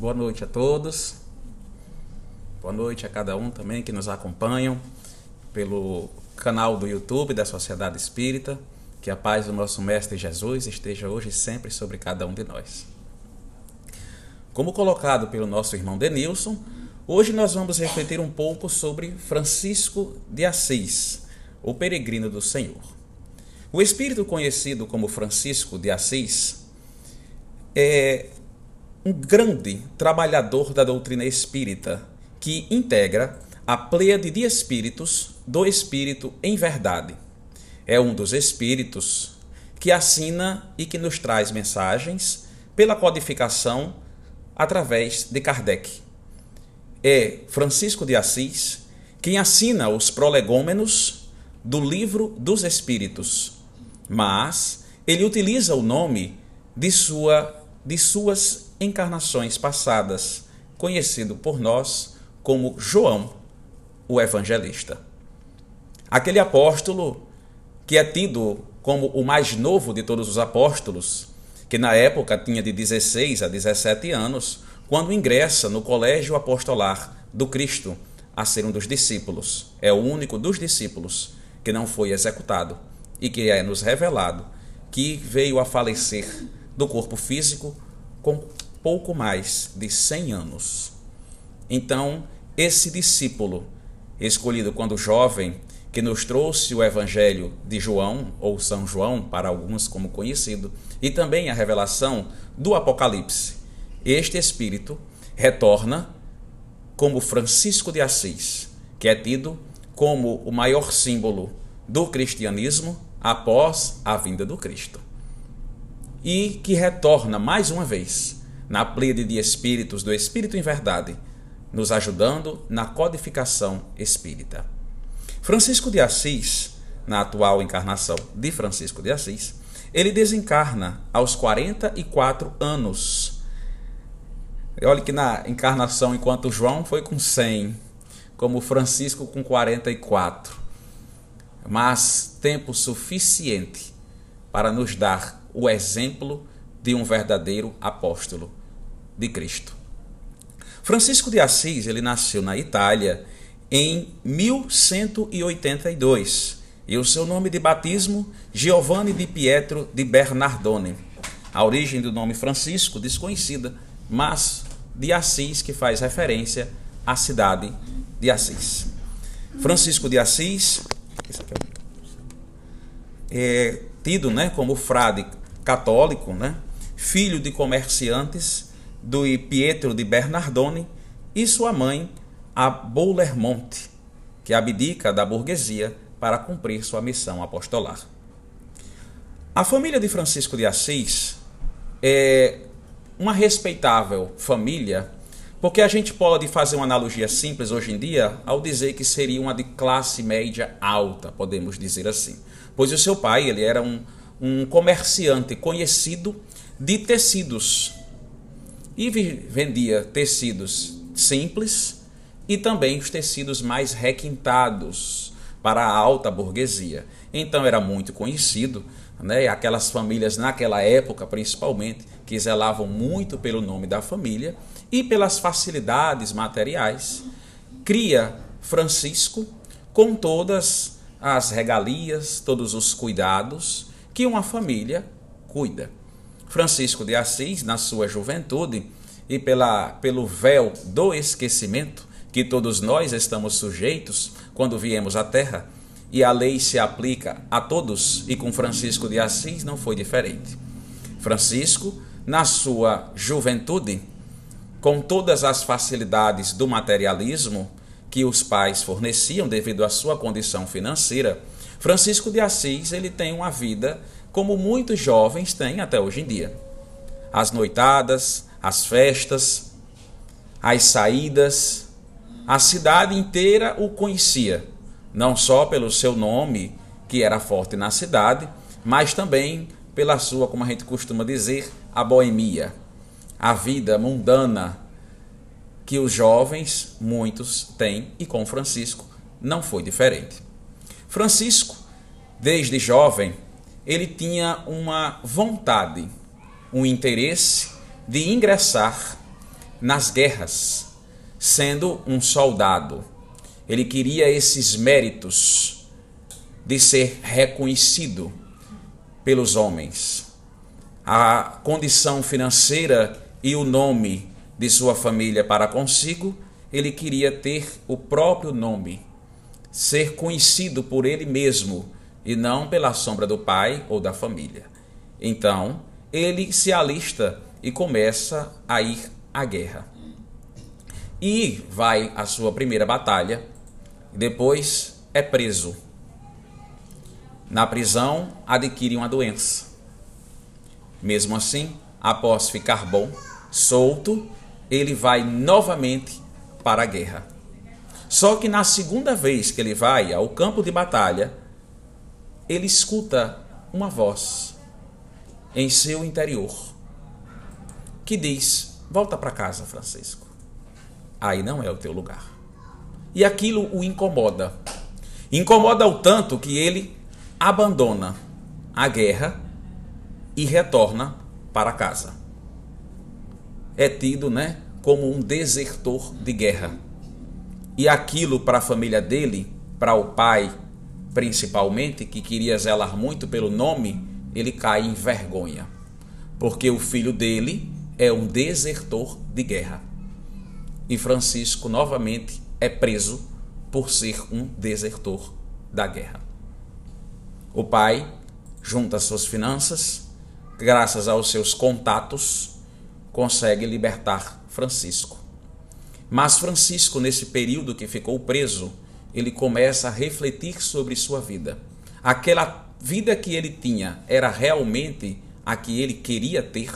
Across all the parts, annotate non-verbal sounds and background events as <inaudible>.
Boa noite a todos. Boa noite a cada um também que nos acompanham pelo canal do YouTube da Sociedade Espírita. Que a paz do nosso Mestre Jesus esteja hoje e sempre sobre cada um de nós. Como colocado pelo nosso irmão Denilson, hoje nós vamos refletir um pouco sobre Francisco de Assis, o peregrino do Senhor. O espírito conhecido como Francisco de Assis é um grande trabalhador da doutrina espírita que integra a pleiade de espíritos do Espírito em verdade. É um dos espíritos que assina e que nos traz mensagens pela codificação através de Kardec. É Francisco de Assis quem assina os prolegômenos do Livro dos Espíritos, mas ele utiliza o nome de, sua, de suas encarnações passadas, conhecido por nós como João, o Evangelista. Aquele apóstolo que é tido como o mais novo de todos os apóstolos, que na época tinha de 16 a 17 anos, quando ingressa no colégio apostolar do Cristo a ser um dos discípulos. É o único dos discípulos que não foi executado e que é nos revelado que veio a falecer do corpo físico com pouco mais de 100 anos. Então, esse discípulo, escolhido quando jovem, que nos trouxe o Evangelho de João, ou São João, para alguns como conhecido, e também a revelação do Apocalipse. Este Espírito retorna como Francisco de Assis, que é tido como o maior símbolo do cristianismo após a vinda do Cristo. E que retorna mais uma vez na pleiade de espíritos do Espírito em Verdade, nos ajudando na codificação espírita. Francisco de Assis, na atual encarnação de Francisco de Assis, ele desencarna aos 44 anos. Olha que na encarnação, enquanto João foi com 100, como Francisco com 44. Mas tempo suficiente para nos dar o exemplo de um verdadeiro apóstolo de Cristo. Francisco de Assis, ele nasceu na Itália em 1182 e o seu nome de batismo Giovanni di Pietro di Bernardone. A origem do nome Francisco desconhecida, mas de Assis que faz referência à cidade de Assis. Francisco de Assis é tido, né, como frade católico, né, filho de comerciantes do Pietro de Bernardone e sua mãe, a Boulermonte, que abdica da burguesia para cumprir sua missão apostolar. A família de Francisco de Assis é uma respeitável família, porque a gente pode fazer uma analogia simples hoje em dia ao dizer que seria uma de classe média alta, podemos dizer assim. Pois o seu pai ele era um, um comerciante conhecido de tecidos e vendia tecidos simples e também os tecidos mais requintados para a alta burguesia. Então era muito conhecido, né? aquelas famílias naquela época principalmente, que zelavam muito pelo nome da família e pelas facilidades materiais, cria Francisco com todas as regalias, todos os cuidados que uma família cuida. Francisco de Assis, na sua juventude, e pela, pelo véu do esquecimento que todos nós estamos sujeitos quando viemos à Terra, e a lei se aplica a todos, e com Francisco de Assis não foi diferente. Francisco, na sua juventude, com todas as facilidades do materialismo que os pais forneciam devido à sua condição financeira, Francisco de Assis ele tem uma vida como muitos jovens têm até hoje em dia. As noitadas, as festas, as saídas, a cidade inteira o conhecia, não só pelo seu nome, que era forte na cidade, mas também pela sua, como a gente costuma dizer, a boemia, a vida mundana que os jovens, muitos, têm e com Francisco não foi diferente. Francisco, desde jovem, ele tinha uma vontade, um interesse de ingressar nas guerras, sendo um soldado. Ele queria esses méritos de ser reconhecido pelos homens. A condição financeira e o nome de sua família para consigo, ele queria ter o próprio nome, ser conhecido por ele mesmo e não pela sombra do pai ou da família. Então, ele se alista e começa a ir à guerra. E vai à sua primeira batalha, depois é preso. Na prisão, adquire uma doença. Mesmo assim, após ficar bom, solto, ele vai novamente para a guerra. Só que na segunda vez que ele vai ao campo de batalha, ele escuta uma voz em seu interior que diz: Volta para casa, Francisco. Aí não é o teu lugar. E aquilo o incomoda. Incomoda o tanto que ele abandona a guerra e retorna para casa. É tido, né, como um desertor de guerra. E aquilo para a família dele, para o pai principalmente, que queria zelar muito pelo nome, ele cai em vergonha. Porque o filho dele é um desertor de guerra. E Francisco novamente é preso por ser um desertor da guerra. O pai junta suas finanças, graças aos seus contatos, consegue libertar Francisco. Mas Francisco, nesse período que ficou preso, ele começa a refletir sobre sua vida. Aquela vida que ele tinha era realmente a que ele queria ter?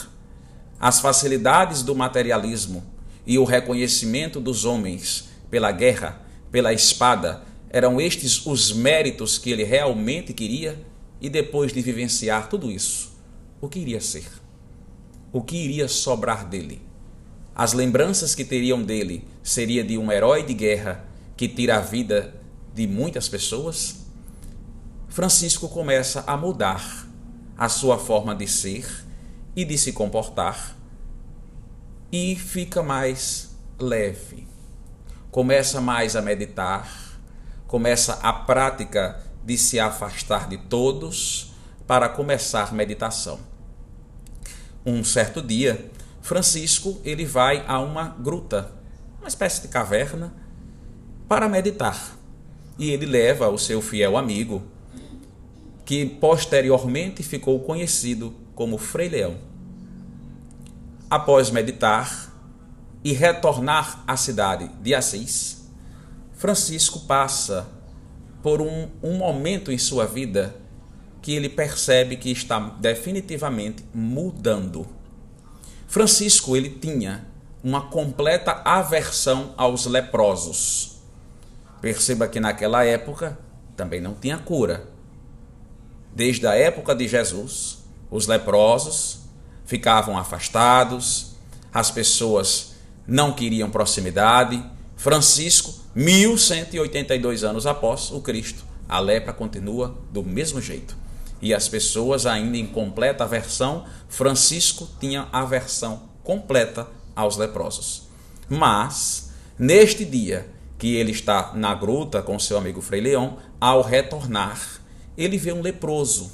As facilidades do materialismo e o reconhecimento dos homens pela guerra, pela espada, eram estes os méritos que ele realmente queria? E depois de vivenciar tudo isso, o que iria ser? O que iria sobrar dele? As lembranças que teriam dele seria de um herói de guerra que tira a vida de muitas pessoas, Francisco começa a mudar a sua forma de ser e de se comportar e fica mais leve. Começa mais a meditar, começa a prática de se afastar de todos para começar meditação. Um certo dia, Francisco ele vai a uma gruta, uma espécie de caverna para meditar. E ele leva o seu fiel amigo, que posteriormente ficou conhecido como Frei Leão. Após meditar e retornar à cidade de Assis, Francisco passa por um, um momento em sua vida que ele percebe que está definitivamente mudando. Francisco ele tinha uma completa aversão aos leprosos. Perceba que naquela época também não tinha cura. Desde a época de Jesus, os leprosos ficavam afastados, as pessoas não queriam proximidade. Francisco, 1182 anos após o Cristo, a lepra continua do mesmo jeito. E as pessoas ainda em completa aversão, Francisco tinha aversão completa aos leprosos. Mas, neste dia, que ele está na gruta com seu amigo Frei Leão, ao retornar, ele vê um leproso.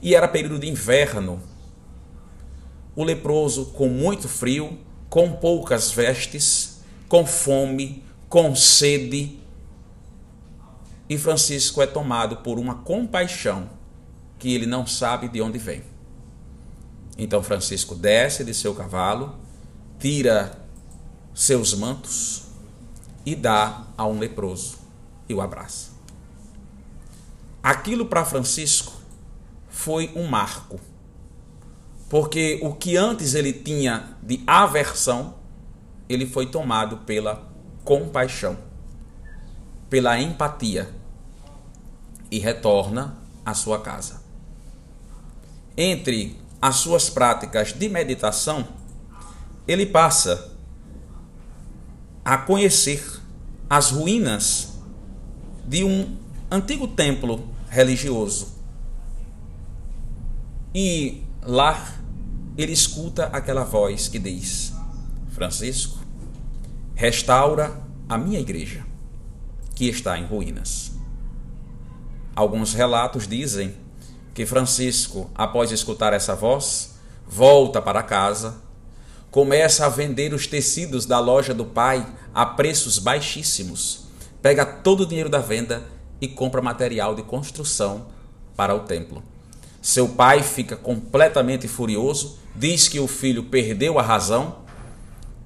E era período de inverno. O leproso com muito frio, com poucas vestes, com fome, com sede. E Francisco é tomado por uma compaixão que ele não sabe de onde vem. Então Francisco desce de seu cavalo, tira seus mantos, e dá a um leproso e o abraça. Aquilo para Francisco foi um marco, porque o que antes ele tinha de aversão, ele foi tomado pela compaixão, pela empatia e retorna à sua casa. Entre as suas práticas de meditação, ele passa a conhecer as ruínas de um antigo templo religioso. E lá ele escuta aquela voz que diz: Francisco, restaura a minha igreja, que está em ruínas. Alguns relatos dizem que Francisco, após escutar essa voz, volta para casa, começa a vender os tecidos da loja do pai a preços baixíssimos, pega todo o dinheiro da venda e compra material de construção para o templo. Seu pai fica completamente furioso, diz que o filho perdeu a razão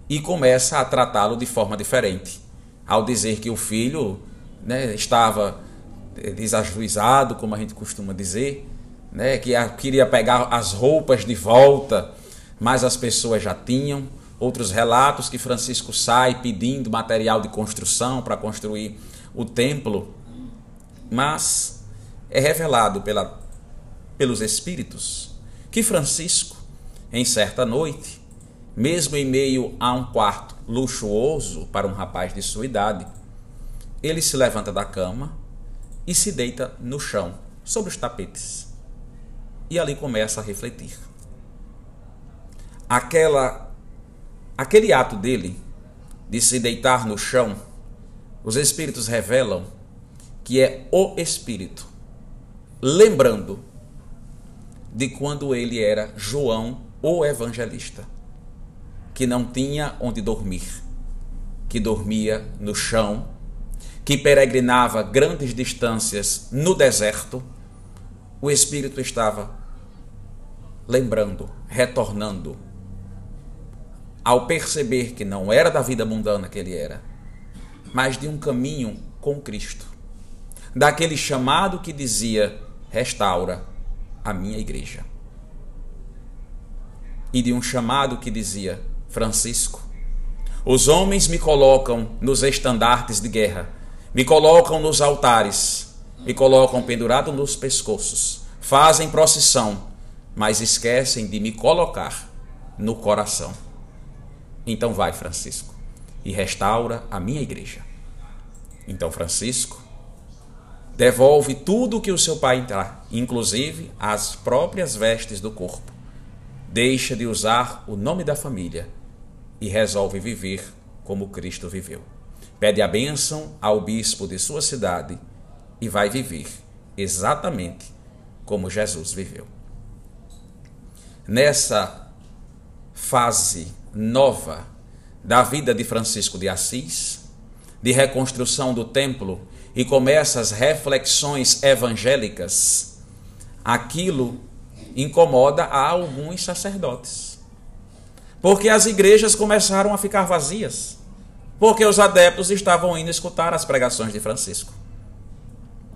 e começa a tratá-lo de forma diferente. Ao dizer que o filho né, estava eh, desajuizado, como a gente costuma dizer, né, que queria pegar as roupas de volta, mas as pessoas já tinham. Outros relatos que Francisco sai pedindo material de construção para construir o templo, mas é revelado pela, pelos Espíritos que Francisco, em certa noite, mesmo em meio a um quarto luxuoso para um rapaz de sua idade, ele se levanta da cama e se deita no chão, sobre os tapetes. E ali começa a refletir. Aquela aquele ato dele de se deitar no chão, os espíritos revelam que é o espírito. Lembrando de quando ele era João o evangelista que não tinha onde dormir, que dormia no chão, que peregrinava grandes distâncias no deserto, o espírito estava lembrando, retornando, ao perceber que não era da vida mundana que ele era, mas de um caminho com Cristo, daquele chamado que dizia: restaura a minha igreja, e de um chamado que dizia: Francisco. Os homens me colocam nos estandartes de guerra, me colocam nos altares, me colocam pendurado nos pescoços, fazem procissão, mas esquecem de me colocar no coração. Então vai, Francisco, e restaura a minha igreja. Então, Francisco devolve tudo o que o seu pai entrar, inclusive as próprias vestes do corpo. Deixa de usar o nome da família e resolve viver como Cristo viveu. Pede a bênção ao bispo de sua cidade e vai viver exatamente como Jesus viveu. Nessa fase nova da vida de Francisco de Assis, de reconstrução do templo e começa as reflexões evangélicas, aquilo incomoda a alguns sacerdotes porque as igrejas começaram a ficar vazias, porque os adeptos estavam indo escutar as pregações de Francisco.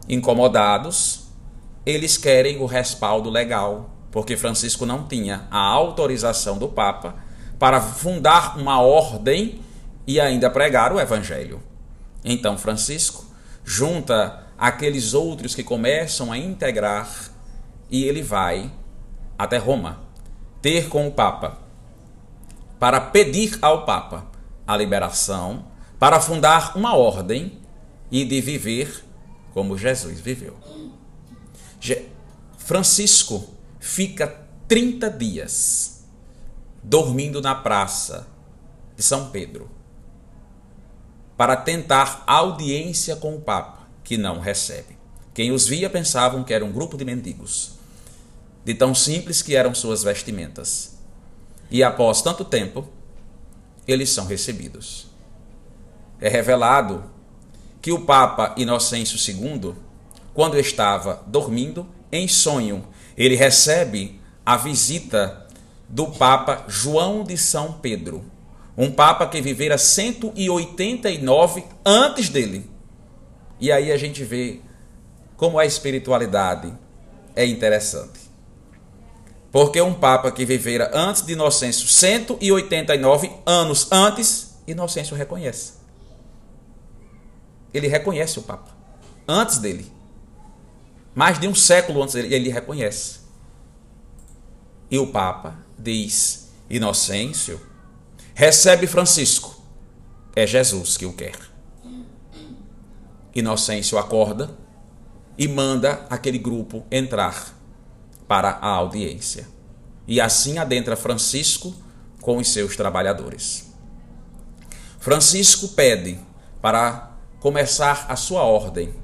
Incomodados, eles querem o respaldo legal, porque Francisco não tinha a autorização do Papa para fundar uma ordem e ainda pregar o evangelho. Então Francisco junta aqueles outros que começam a integrar e ele vai até Roma ter com o Papa para pedir ao Papa a liberação, para fundar uma ordem e de viver como Jesus viveu. Francisco fica 30 dias dormindo na praça de São Pedro para tentar audiência com o Papa, que não recebe. Quem os via pensavam que era um grupo de mendigos, de tão simples que eram suas vestimentas e após tanto tempo, eles são recebidos. É revelado que o Papa Inocêncio II, quando estava dormindo, em sonho, ele recebe a visita do Papa João de São Pedro, um Papa que vivera 189 antes dele. E aí a gente vê como a espiritualidade é interessante. Porque um Papa que vivera antes de Inocêncio, 189 anos antes, Inocêncio reconhece. Ele reconhece o Papa. Antes dele. Mais de um século antes dele, ele reconhece. E o Papa diz: Inocêncio, recebe Francisco. É Jesus que o quer. Inocêncio acorda e manda aquele grupo entrar para a audiência. E assim adentra Francisco com os seus trabalhadores. Francisco pede para começar a sua ordem.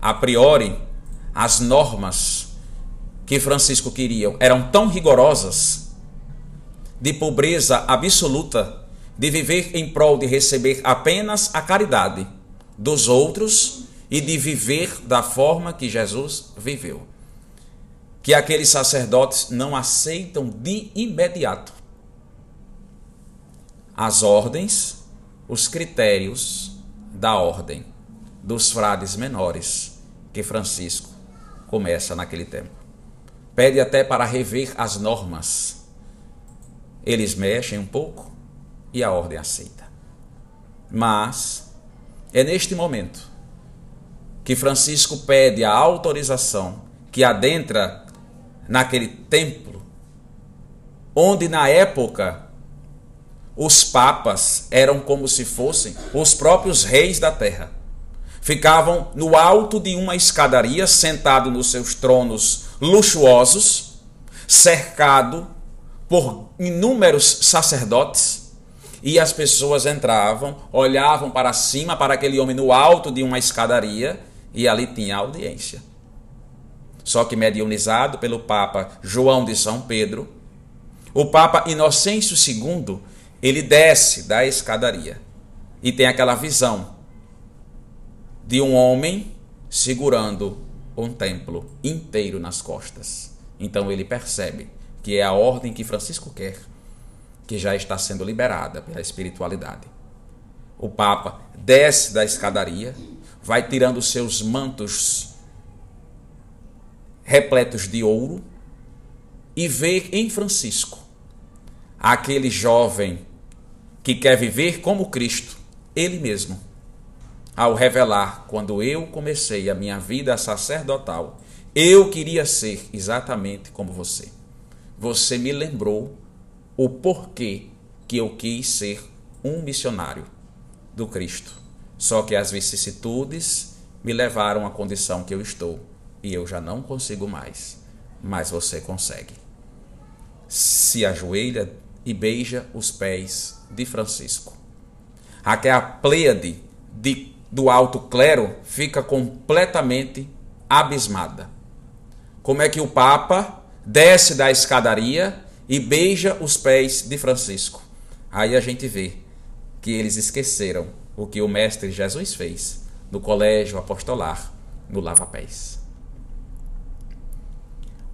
A priori, as normas que Francisco queria eram tão rigorosas de pobreza absoluta, de viver em prol de receber apenas a caridade dos outros e de viver da forma que Jesus viveu. Que aqueles sacerdotes não aceitam de imediato as ordens, os critérios da ordem dos frades menores que Francisco começa naquele tempo. Pede até para rever as normas. Eles mexem um pouco e a ordem aceita. Mas é neste momento que Francisco pede a autorização que adentra naquele templo, onde na época os papas eram como se fossem os próprios reis da terra. Ficavam no alto de uma escadaria, sentado nos seus tronos luxuosos, cercado por inúmeros sacerdotes, e as pessoas entravam, olhavam para cima para aquele homem no alto de uma escadaria, e ali tinha audiência. Só que mediunizado pelo Papa João de São Pedro, o Papa Inocêncio II ele desce da escadaria e tem aquela visão de um homem segurando um templo inteiro nas costas. Então ele percebe que é a ordem que Francisco quer, que já está sendo liberada pela espiritualidade. O Papa desce da escadaria, vai tirando seus mantos repletos de ouro e vê em Francisco aquele jovem que quer viver como Cristo, Ele mesmo, ao revelar quando eu comecei a minha vida sacerdotal, eu queria ser exatamente como você. Você me lembrou o porquê que eu quis ser um missionário do Cristo. Só que as vicissitudes me levaram à condição que eu estou e eu já não consigo mais. Mas você consegue. Se ajoelha e beija os pés de Francisco. Aquela pleiade de, do alto clero fica completamente abismada. Como é que o Papa desce da escadaria e beija os pés de Francisco? Aí a gente vê que eles esqueceram o que o Mestre Jesus fez no colégio apostolar, no lava-pés.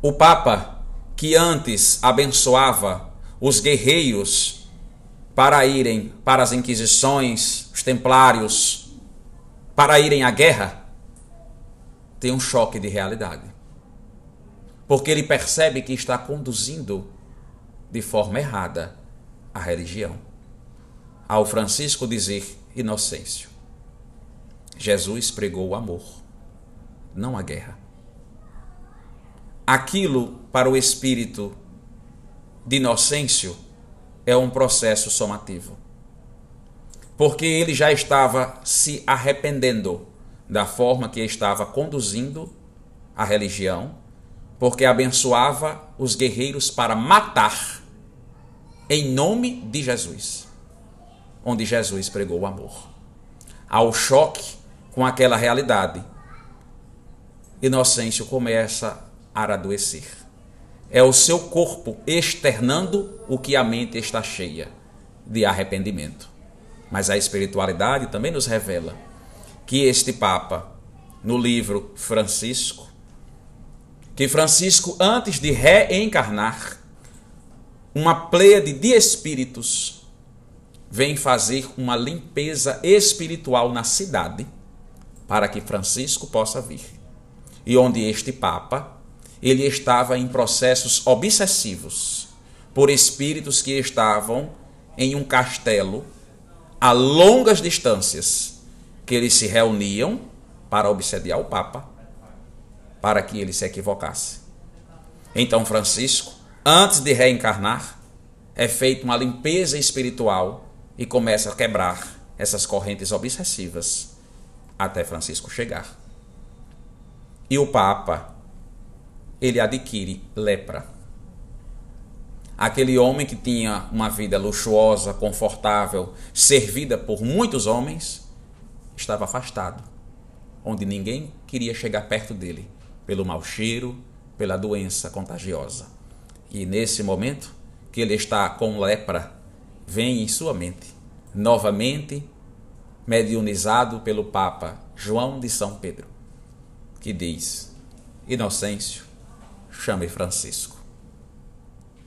O Papa, que antes abençoava os guerreiros para irem para as inquisições, os templários, para irem à guerra, tem um choque de realidade. Porque ele percebe que está conduzindo de forma errada a religião. Ao Francisco dizer inocêncio, Jesus pregou o amor, não a guerra. Aquilo para o espírito de inocêncio é um processo somativo. Porque ele já estava se arrependendo da forma que estava conduzindo a religião, porque abençoava os guerreiros para matar em nome de Jesus, onde Jesus pregou o amor. Ao choque com aquela realidade, Inocêncio começa a adoecer é o seu corpo externando o que a mente está cheia de arrependimento. Mas a espiritualidade também nos revela que este Papa, no livro Francisco, que Francisco, antes de reencarnar, uma pleiade de espíritos vem fazer uma limpeza espiritual na cidade para que Francisco possa vir. E onde este Papa ele estava em processos obsessivos por espíritos que estavam em um castelo a longas distâncias, que eles se reuniam para obsediar o Papa, para que ele se equivocasse. Então, Francisco, antes de reencarnar, é feita uma limpeza espiritual e começa a quebrar essas correntes obsessivas até Francisco chegar. E o Papa ele adquire lepra. Aquele homem que tinha uma vida luxuosa, confortável, servida por muitos homens, estava afastado, onde ninguém queria chegar perto dele, pelo mau cheiro, pela doença contagiosa. E nesse momento que ele está com lepra, vem em sua mente, novamente mediunizado pelo Papa João de São Pedro, que diz: Inocêncio, chame Francisco.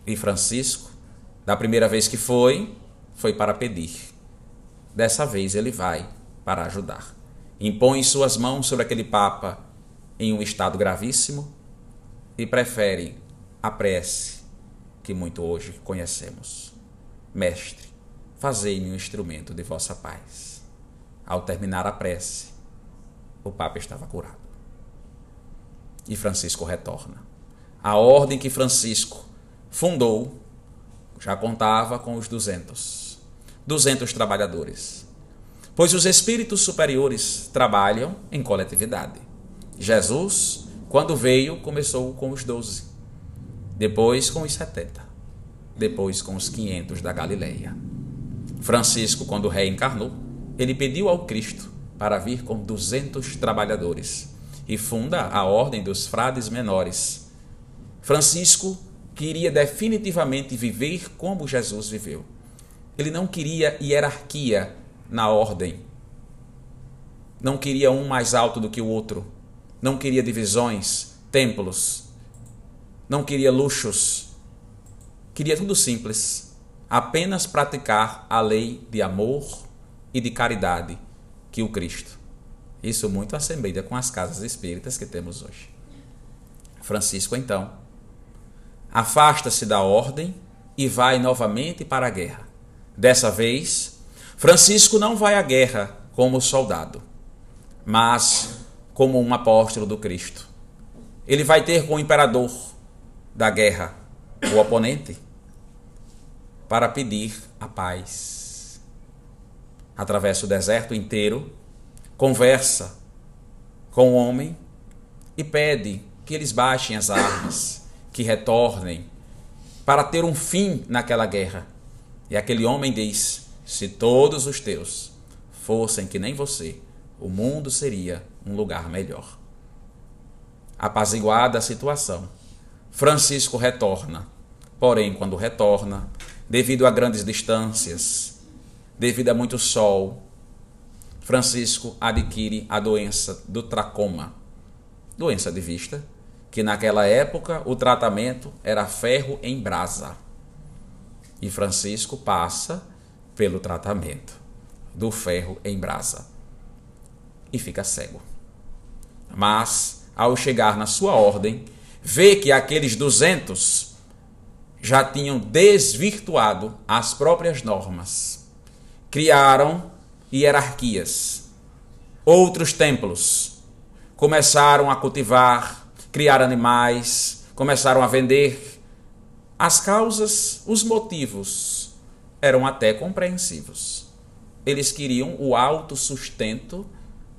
E Francisco, da primeira vez que foi, foi para pedir. Dessa vez ele vai para ajudar. Impõe suas mãos sobre aquele Papa em um estado gravíssimo e prefere a prece que muito hoje conhecemos. Mestre, fazei-me um instrumento de vossa paz. Ao terminar a prece, o Papa estava curado. E Francisco retorna. A ordem que Francisco fundou já contava com os 200. 200 trabalhadores. Pois os espíritos superiores trabalham em coletividade. Jesus, quando veio, começou com os 12. Depois com os 70. Depois com os 500 da Galileia. Francisco, quando reencarnou, ele pediu ao Cristo para vir com 200 trabalhadores e funda a Ordem dos Frades Menores. Francisco queria definitivamente viver como Jesus viveu. Ele não queria hierarquia na ordem. Não queria um mais alto do que o outro. Não queria divisões, templos. Não queria luxos. Queria tudo simples. Apenas praticar a lei de amor e de caridade que o Cristo. Isso muito assemelha com as casas espíritas que temos hoje. Francisco, então, afasta-se da ordem e vai novamente para a guerra. Dessa vez, Francisco não vai à guerra como soldado, mas como um apóstolo do Cristo. Ele vai ter com o imperador da guerra, o oponente, para pedir a paz. Atravessa o deserto inteiro, conversa com o homem e pede que eles baixem as armas que retornem para ter um fim naquela guerra. E aquele homem diz: Se todos os teus fossem que nem você, o mundo seria um lugar melhor. Apaziguada a situação, Francisco retorna. Porém, quando retorna, devido a grandes distâncias, devido a muito sol, Francisco adquire a doença do tracoma, doença de vista, que naquela época o tratamento era ferro em brasa. E Francisco passa pelo tratamento do ferro em brasa e fica cego. Mas, ao chegar na sua ordem, vê que aqueles 200 já tinham desvirtuado as próprias normas. Criaram hierarquias, outros templos, começaram a cultivar criar animais, começaram a vender. As causas, os motivos eram até compreensivos. Eles queriam o autossustento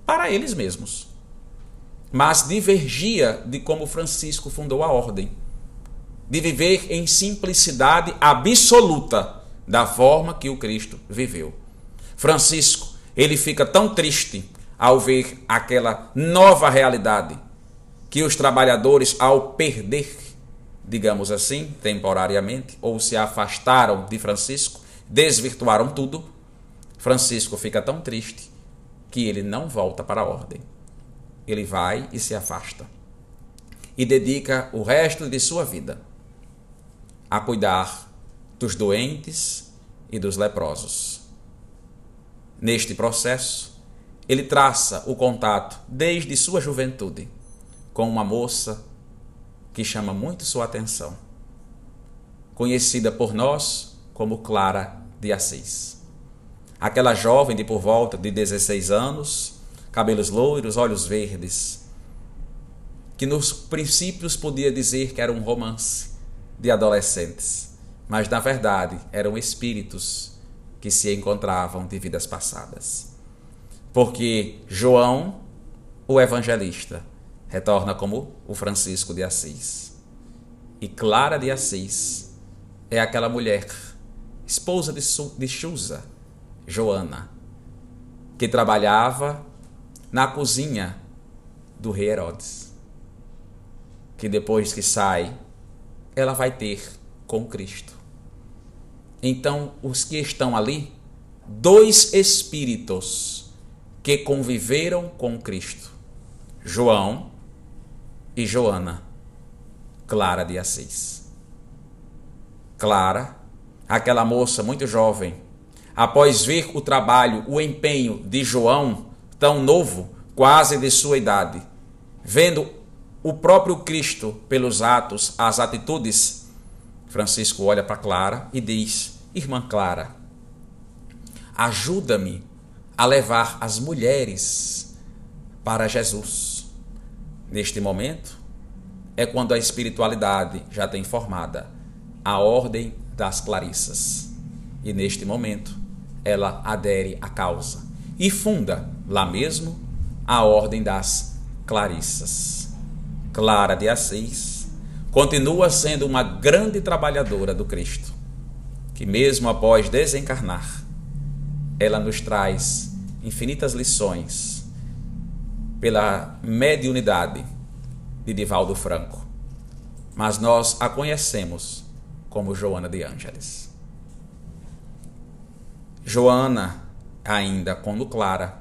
para eles mesmos. Mas divergia de como Francisco fundou a ordem, de viver em simplicidade absoluta da forma que o Cristo viveu. Francisco, ele fica tão triste ao ver aquela nova realidade que os trabalhadores, ao perder, digamos assim, temporariamente, ou se afastaram de Francisco, desvirtuaram tudo, Francisco fica tão triste que ele não volta para a ordem. Ele vai e se afasta. E dedica o resto de sua vida a cuidar dos doentes e dos leprosos. Neste processo, ele traça o contato desde sua juventude com uma moça que chama muito sua atenção, conhecida por nós como Clara de Assis. Aquela jovem de por volta de 16 anos, cabelos loiros, olhos verdes, que nos princípios podia dizer que era um romance de adolescentes, mas na verdade eram espíritos que se encontravam de vidas passadas. Porque João, o evangelista, retorna como o Francisco de Assis. E Clara de Assis é aquela mulher, esposa de, de Chusa, Joana, que trabalhava na cozinha do rei Herodes. Que depois que sai, ela vai ter com Cristo. Então, os que estão ali, dois espíritos que conviveram com Cristo: João e Joana, Clara de Assis. Clara, aquela moça muito jovem, após ver o trabalho, o empenho de João, tão novo, quase de sua idade, vendo o próprio Cristo pelos atos, as atitudes, Francisco olha para Clara e diz: Irmã Clara, ajuda-me a levar as mulheres para Jesus. Neste momento, é quando a espiritualidade já tem formada a ordem das Clarissas. E neste momento, ela adere à causa e funda lá mesmo a ordem das Clarissas. Clara de Assis continua sendo uma grande trabalhadora do Cristo, que mesmo após desencarnar, ela nos traz infinitas lições pela mediunidade de Divaldo Franco. Mas nós a conhecemos como Joana de Ângeles. Joana, ainda quando clara,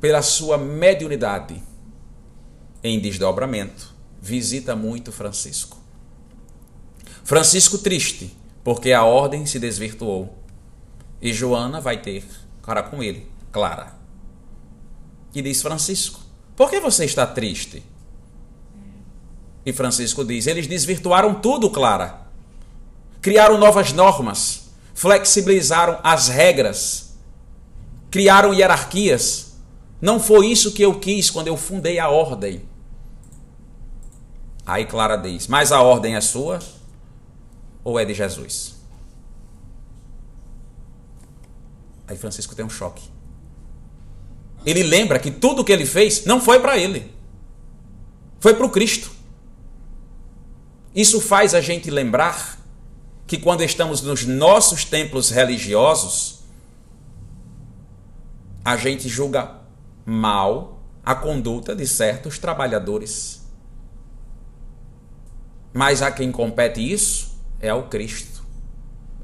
pela sua mediunidade em desdobramento, visita muito Francisco. Francisco triste, porque a ordem se desvirtuou. E Joana vai ter cara com ele, Clara. E diz Francisco: Por que você está triste? E Francisco diz: Eles desvirtuaram tudo, Clara. Criaram novas normas, flexibilizaram as regras, criaram hierarquias. Não foi isso que eu quis quando eu fundei a ordem. Aí Clara diz: Mas a ordem é sua ou é de Jesus? Aí Francisco tem um choque. Ele lembra que tudo que ele fez não foi para ele, foi para o Cristo. Isso faz a gente lembrar que quando estamos nos nossos templos religiosos, a gente julga mal a conduta de certos trabalhadores. Mas a quem compete isso é ao Cristo.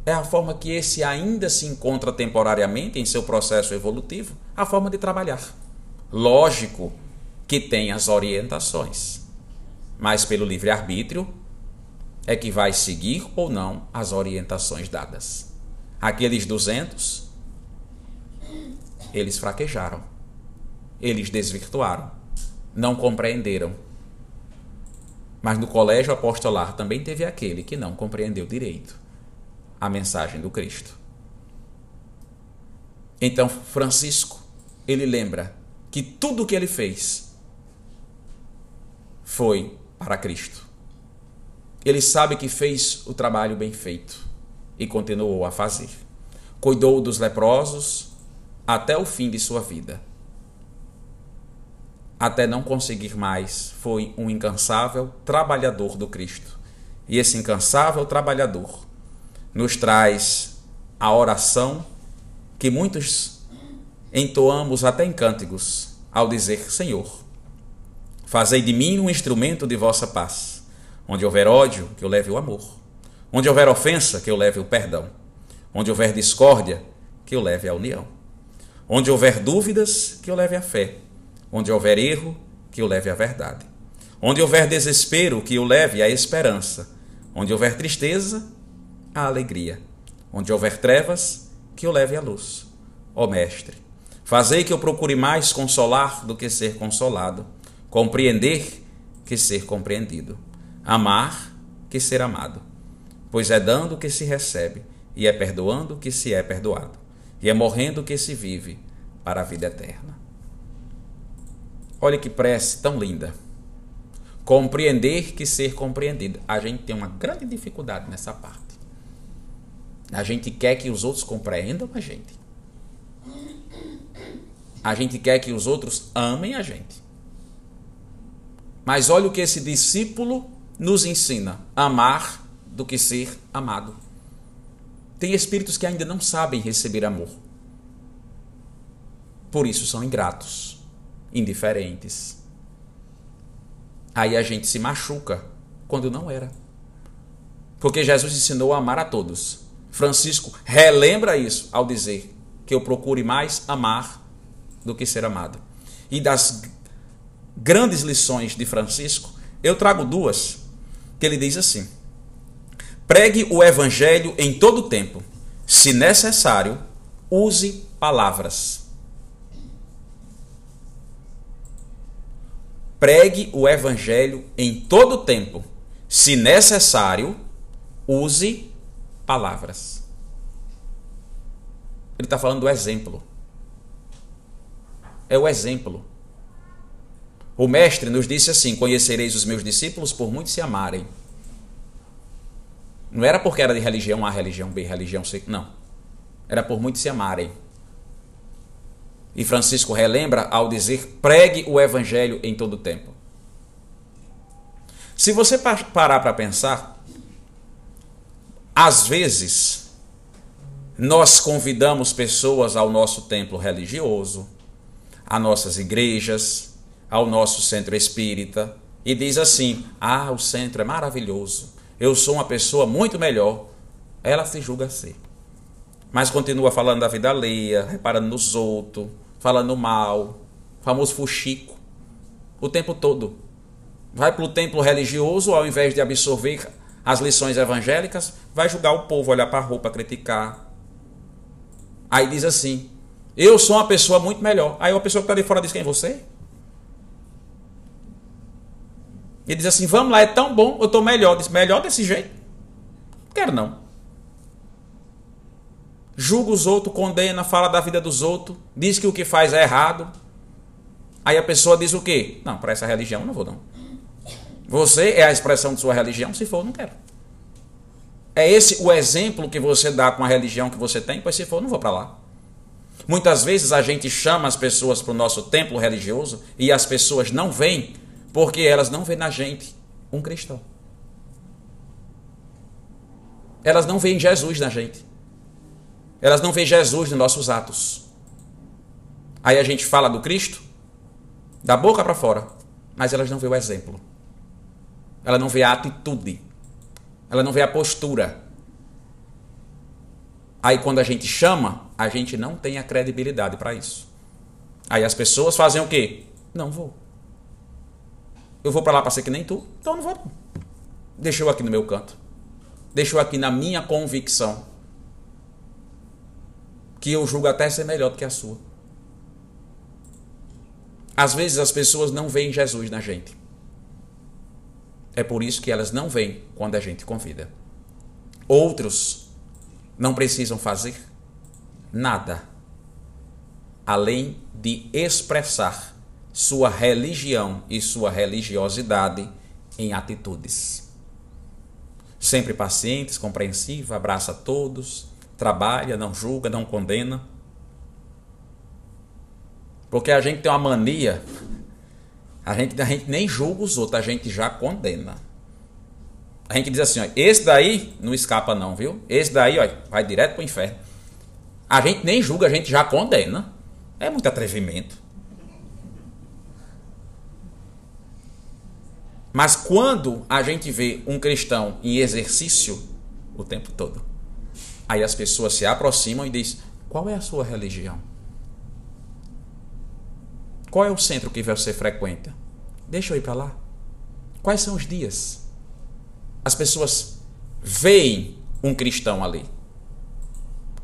É a forma que esse ainda se encontra temporariamente em seu processo evolutivo, a forma de trabalhar. Lógico que tem as orientações, mas pelo livre-arbítrio é que vai seguir ou não as orientações dadas. Aqueles 200, eles fraquejaram, eles desvirtuaram, não compreenderam mas no colégio apostolar também teve aquele que não compreendeu direito a mensagem do Cristo. Então, Francisco, ele lembra que tudo o que ele fez foi para Cristo. Ele sabe que fez o trabalho bem feito e continuou a fazer. Cuidou dos leprosos até o fim de sua vida até não conseguir mais, foi um incansável trabalhador do Cristo. E esse incansável trabalhador nos traz a oração que muitos entoamos até em cânticos ao dizer: Senhor, fazei de mim um instrumento de vossa paz. Onde houver ódio, que eu leve o amor. Onde houver ofensa, que eu leve o perdão. Onde houver discórdia, que eu leve a união. Onde houver dúvidas, que eu leve a fé Onde houver erro, que o leve à verdade. Onde houver desespero, que o leve à esperança. Onde houver tristeza, à alegria. Onde houver trevas, que o leve à luz. Ó Mestre, fazei que eu procure mais consolar do que ser consolado, compreender que ser compreendido, amar que ser amado. Pois é dando que se recebe, e é perdoando que se é perdoado, e é morrendo que se vive para a vida eterna. Olha que prece tão linda. Compreender que ser compreendido. A gente tem uma grande dificuldade nessa parte. A gente quer que os outros compreendam a gente. A gente quer que os outros amem a gente. Mas olha o que esse discípulo nos ensina: amar do que ser amado. Tem espíritos que ainda não sabem receber amor. Por isso são ingratos, indiferentes. Aí a gente se machuca quando não era. Porque Jesus ensinou a amar a todos. Francisco relembra isso ao dizer que eu procure mais amar do que ser amado. E das grandes lições de Francisco, eu trago duas, que ele diz assim: Pregue o evangelho em todo tempo. Se necessário, use palavras. Pregue o evangelho em todo tempo. Se necessário, use palavras. Ele está falando do exemplo. É o exemplo. O mestre nos disse assim: Conhecereis os meus discípulos por muito se amarem. Não era porque era de religião A, religião B, religião C. Não. Era por muito se amarem. E Francisco relembra ao dizer: pregue o evangelho em todo tempo. Se você parar para pensar, às vezes nós convidamos pessoas ao nosso templo religioso, a nossas igrejas, ao nosso centro espírita e diz assim: Ah, o centro é maravilhoso, eu sou uma pessoa muito melhor. Ela se julga ser. Mas continua falando da vida alheia, reparando nos outros, falando mal, famoso fuxico, o tempo todo. Vai para o templo religioso, ao invés de absorver as lições evangélicas, vai julgar o povo, olhar para a roupa, criticar. Aí diz assim: Eu sou uma pessoa muito melhor. Aí uma pessoa que está de fora diz: Quem você? Ele diz assim: Vamos lá, é tão bom, eu estou melhor. Diz, melhor desse jeito? Quero não. Julga os outros, condena, fala da vida dos outros, diz que o que faz é errado. Aí a pessoa diz o quê? Não, para essa religião eu não vou não. Você é a expressão de sua religião, se for, não quero. É esse o exemplo que você dá com a religião que você tem, pois se for, não vou para lá. Muitas vezes a gente chama as pessoas para o nosso templo religioso e as pessoas não vêm porque elas não veem na gente um cristão. Elas não veem Jesus na gente. Elas não veem Jesus nos nossos atos. Aí a gente fala do Cristo, da boca para fora, mas elas não veem o exemplo. Ela não vê a atitude. Ela não vê a postura. Aí quando a gente chama, a gente não tem a credibilidade para isso. Aí as pessoas fazem o quê? Não vou. Eu vou para lá para ser que nem tu, então eu não vou. Deixa eu aqui no meu canto. Deixa eu aqui na minha convicção. Que eu julgo até ser melhor do que a sua. Às vezes as pessoas não veem Jesus na gente. É por isso que elas não vêm quando a gente convida. Outros não precisam fazer nada além de expressar sua religião e sua religiosidade em atitudes. Sempre pacientes, compreensiva, abraça todos, trabalha, não julga, não condena. Porque a gente tem uma mania, a gente, a gente nem julga os outros, a gente já condena. A gente diz assim, ó, esse daí não escapa não, viu? Esse daí, ó, vai direto para o inferno. A gente nem julga, a gente já condena. É muito atrevimento. Mas quando a gente vê um cristão em exercício o tempo todo, aí as pessoas se aproximam e dizem: qual é a sua religião? Qual é o centro que você frequenta? Deixa eu ir para lá. Quais são os dias? As pessoas veem um cristão ali.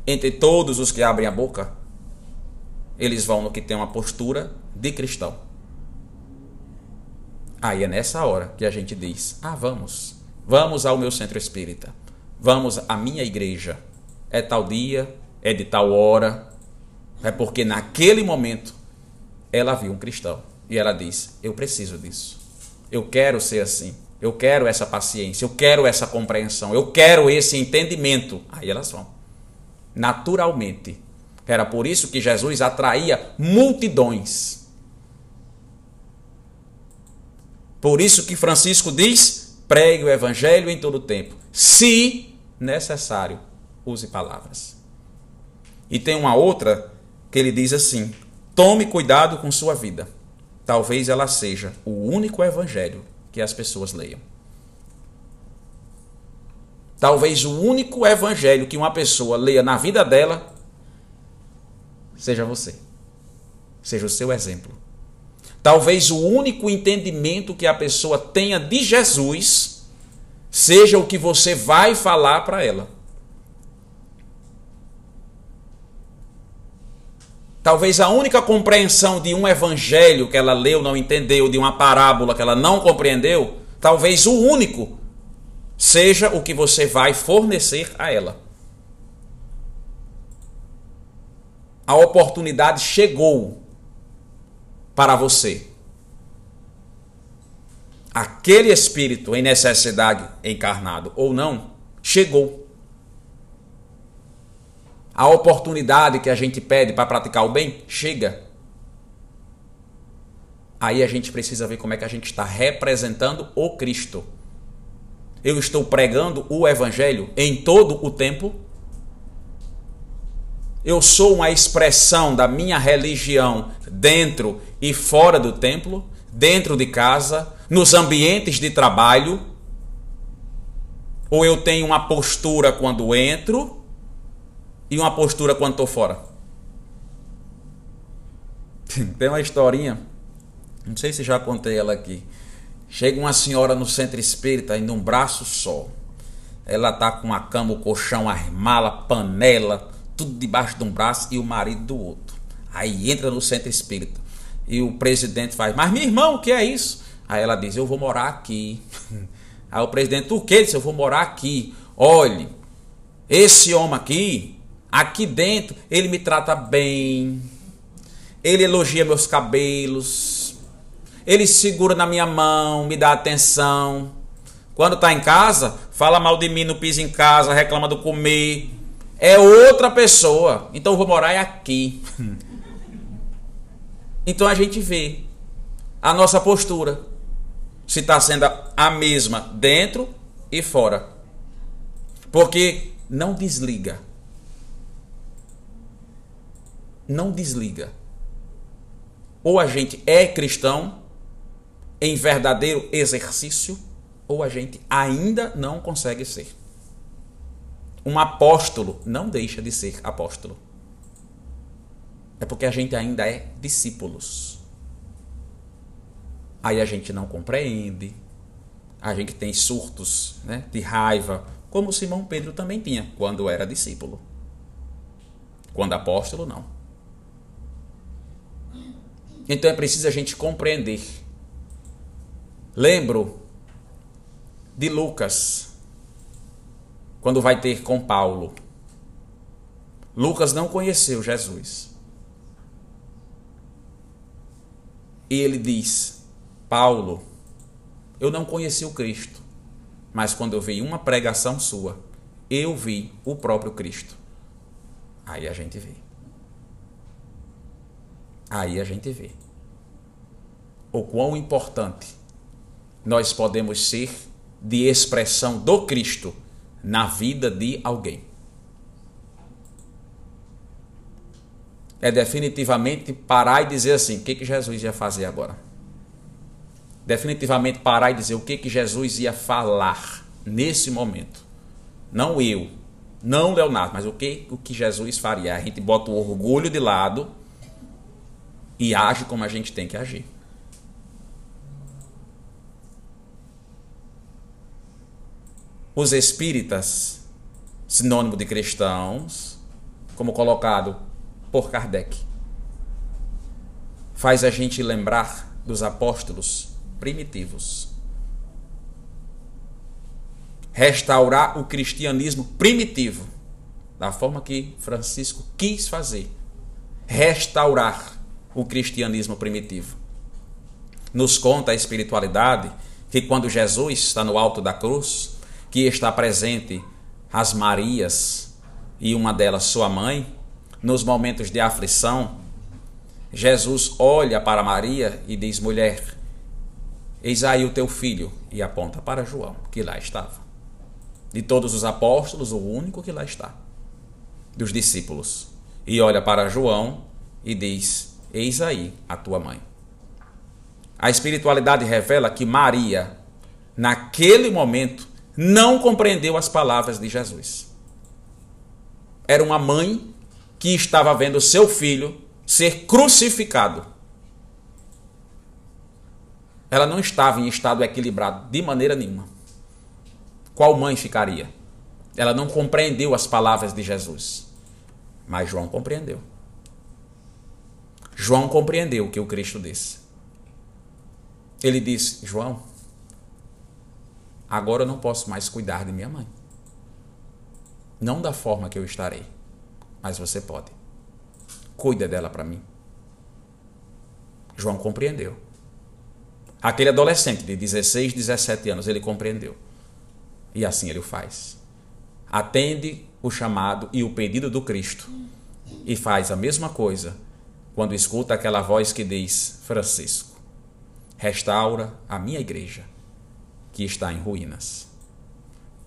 Entre todos os que abrem a boca, eles vão no que tem uma postura de cristão. Aí é nessa hora que a gente diz: ah, vamos, vamos ao meu centro espírita, vamos à minha igreja. É tal dia, é de tal hora. É porque naquele momento ela viu um cristão e ela diz: eu preciso disso. Eu quero ser assim. Eu quero essa paciência, eu quero essa compreensão, eu quero esse entendimento. Aí elas vão. Naturalmente. Era por isso que Jesus atraía multidões Por isso que Francisco diz: pregue o evangelho em todo tempo, se necessário. use palavras. E tem uma outra que ele diz assim: tome cuidado com sua vida. Talvez ela seja o único evangelho que as pessoas leiam. Talvez o único evangelho que uma pessoa leia na vida dela seja você. Seja o seu exemplo. Talvez o único entendimento que a pessoa tenha de Jesus seja o que você vai falar para ela. Talvez a única compreensão de um evangelho que ela leu, não entendeu, de uma parábola que ela não compreendeu, talvez o único seja o que você vai fornecer a ela. A oportunidade chegou para você. Aquele espírito em necessidade encarnado ou não, chegou a oportunidade que a gente pede para praticar o bem chega. Aí a gente precisa ver como é que a gente está representando o Cristo. Eu estou pregando o Evangelho em todo o tempo. Eu sou uma expressão da minha religião dentro e fora do templo, dentro de casa, nos ambientes de trabalho. Ou eu tenho uma postura quando entro e uma postura quando estou fora. <laughs> Tem uma historinha, não sei se já contei ela aqui. Chega uma senhora no centro espírita, ainda um braço só. Ela tá com a cama, o colchão, as malas, panela, tudo debaixo de um braço e o marido do outro. Aí entra no centro espírita e o presidente faz: Mas meu irmão, o que é isso? Aí ela diz: Eu vou morar aqui. <laughs> Aí o presidente: O que? Eu vou morar aqui. Olhe, esse homem aqui, Aqui dentro ele me trata bem. Ele elogia meus cabelos. Ele segura na minha mão, me dá atenção. Quando está em casa, fala mal de mim no piso em casa, reclama do comer. É outra pessoa. Então eu vou morar aqui. <laughs> Então a gente vê a nossa postura. Se está sendo a mesma dentro e fora. Porque não desliga não desliga. Ou a gente é cristão em verdadeiro exercício, ou a gente ainda não consegue ser. Um apóstolo não deixa de ser apóstolo. É porque a gente ainda é discípulos. Aí a gente não compreende, a gente tem surtos né, de raiva, como Simão Pedro também tinha quando era discípulo. Quando apóstolo, não. Então é preciso a gente compreender. Lembro de Lucas, quando vai ter com Paulo. Lucas não conheceu Jesus. E ele diz: Paulo, eu não conheci o Cristo, mas quando eu vi uma pregação sua, eu vi o próprio Cristo. Aí a gente vê. Aí a gente vê o quão importante nós podemos ser de expressão do Cristo na vida de alguém. É definitivamente parar e dizer assim: o que, que Jesus ia fazer agora? Definitivamente parar e dizer o que, que Jesus ia falar nesse momento. Não eu, não Leonardo, mas o que, o que Jesus faria. A gente bota o orgulho de lado e age como a gente tem que agir. Os espíritas, sinônimo de cristãos, como colocado por Kardec, faz a gente lembrar dos apóstolos primitivos. Restaurar o cristianismo primitivo, da forma que Francisco quis fazer. Restaurar o cristianismo primitivo. Nos conta a espiritualidade que quando Jesus está no alto da cruz, que está presente as Marias e uma delas sua mãe, nos momentos de aflição, Jesus olha para Maria e diz: Mulher, eis aí o teu filho, e aponta para João, que lá estava. De todos os apóstolos, o único que lá está. dos discípulos e olha para João e diz: Eis aí a tua mãe. A espiritualidade revela que Maria, naquele momento, não compreendeu as palavras de Jesus. Era uma mãe que estava vendo seu filho ser crucificado. Ela não estava em estado equilibrado de maneira nenhuma. Qual mãe ficaria? Ela não compreendeu as palavras de Jesus. Mas João compreendeu. João compreendeu o que o Cristo disse. Ele disse: João, agora eu não posso mais cuidar de minha mãe. Não da forma que eu estarei, mas você pode. Cuida dela para mim. João compreendeu. Aquele adolescente de 16, 17 anos, ele compreendeu. E assim ele o faz. Atende o chamado e o pedido do Cristo e faz a mesma coisa quando escuta aquela voz que diz: Francisco, restaura a minha igreja que está em ruínas.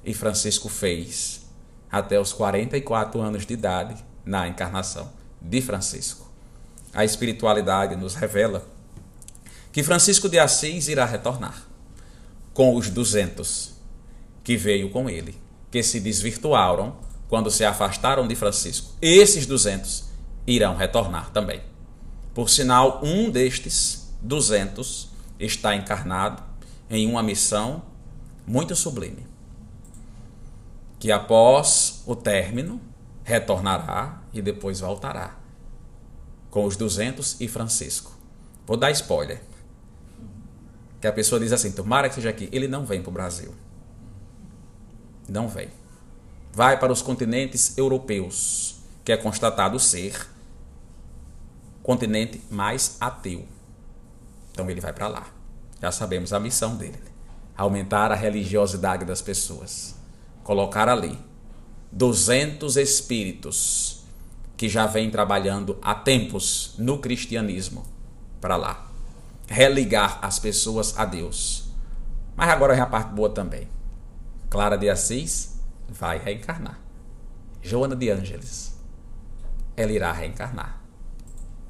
E Francisco fez até os 44 anos de idade na encarnação de Francisco. A espiritualidade nos revela que Francisco de Assis irá retornar com os 200 que veio com ele, que se desvirtuaram quando se afastaram de Francisco. Esses 200 irão retornar também. Por sinal, um destes 200 está encarnado em uma missão muito sublime, que após o término retornará e depois voltará com os 200 e Francisco. Vou dar spoiler. Que a pessoa diz assim: tomara que seja aqui. Ele não vem para o Brasil. Não vem. Vai para os continentes europeus, que é constatado ser continente mais ateu. Então ele vai para lá. Já sabemos a missão dele: aumentar a religiosidade das pessoas, colocar ali 200 espíritos que já vêm trabalhando há tempos no cristianismo para lá, religar as pessoas a Deus. Mas agora vem a parte boa também. Clara de Assis vai reencarnar. Joana de Ângeles, ela irá reencarnar.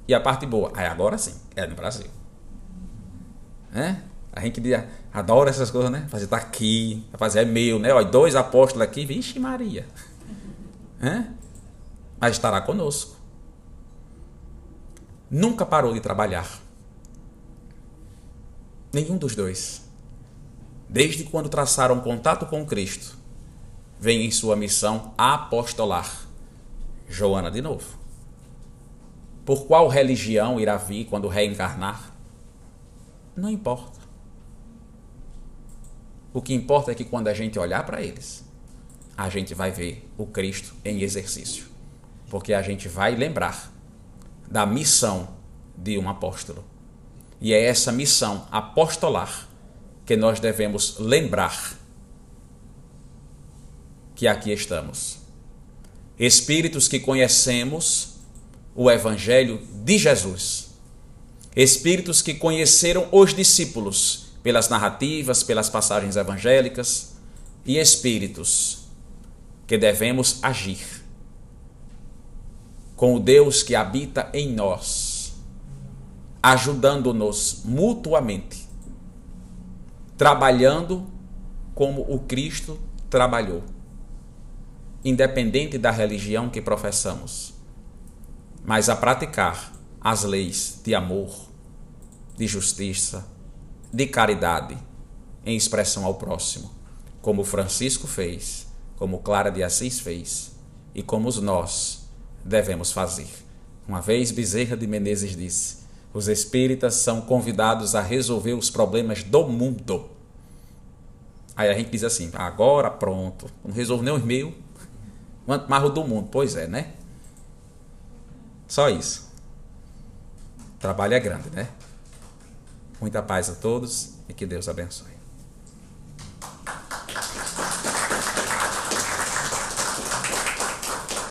E a parte boa, aí agora sim, é no Brasil. Né? A gente adora essas coisas, né? Fazer tá aqui, fazer é meu, né? Olha, dois apóstolos aqui, vixe Maria. <laughs> Né? Mas estará conosco. Nunca parou de trabalhar. Nenhum dos dois. Desde quando traçaram contato com Cristo, vem em sua missão apostolar. Joana de novo. Por qual religião irá vir quando reencarnar? Não importa. O que importa é que quando a gente olhar para eles, a gente vai ver o Cristo em exercício. Porque a gente vai lembrar da missão de um apóstolo. E é essa missão apostolar que nós devemos lembrar que aqui estamos. Espíritos que conhecemos o Evangelho de Jesus. Espíritos que conheceram os discípulos pelas narrativas, pelas passagens evangélicas, e espíritos que devemos agir com o Deus que habita em nós, ajudando-nos mutuamente, trabalhando como o Cristo trabalhou, independente da religião que professamos mas a praticar as leis de amor, de justiça, de caridade, em expressão ao próximo, como Francisco fez, como Clara de Assis fez e como nós devemos fazer. Uma vez Bezerra de Menezes disse: os espíritas são convidados a resolver os problemas do mundo. Aí a gente diz assim: agora pronto, não resolvo nem os meus, quanto mais o do mundo. Pois é, né? Só isso. Trabalho é grande, né? Muita paz a todos e que Deus abençoe.